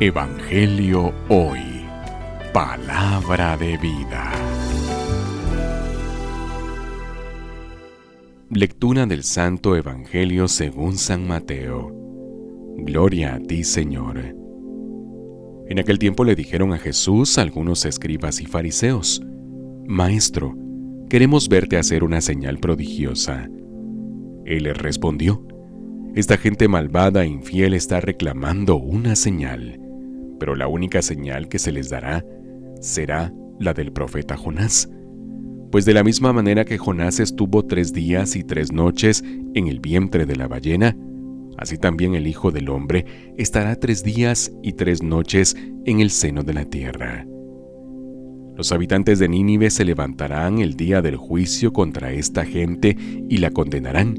Evangelio Hoy. Palabra de vida. Lectura del Santo Evangelio según San Mateo. Gloria a ti, Señor. En aquel tiempo le dijeron a Jesús algunos escribas y fariseos, Maestro, queremos verte hacer una señal prodigiosa. Él les respondió, Esta gente malvada e infiel está reclamando una señal pero la única señal que se les dará será la del profeta Jonás. Pues de la misma manera que Jonás estuvo tres días y tres noches en el vientre de la ballena, así también el Hijo del Hombre estará tres días y tres noches en el seno de la tierra. Los habitantes de Nínive se levantarán el día del juicio contra esta gente y la condenarán,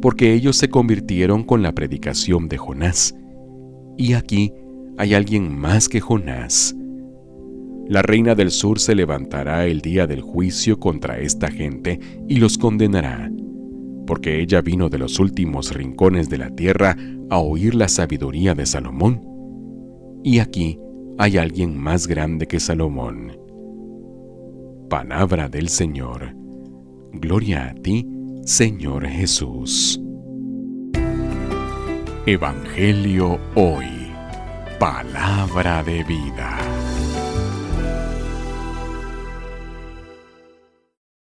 porque ellos se convirtieron con la predicación de Jonás. Y aquí hay alguien más que Jonás. La reina del sur se levantará el día del juicio contra esta gente y los condenará, porque ella vino de los últimos rincones de la tierra a oír la sabiduría de Salomón. Y aquí hay alguien más grande que Salomón. Palabra del Señor. Gloria a ti, Señor Jesús. Evangelio hoy. Palabra de vida.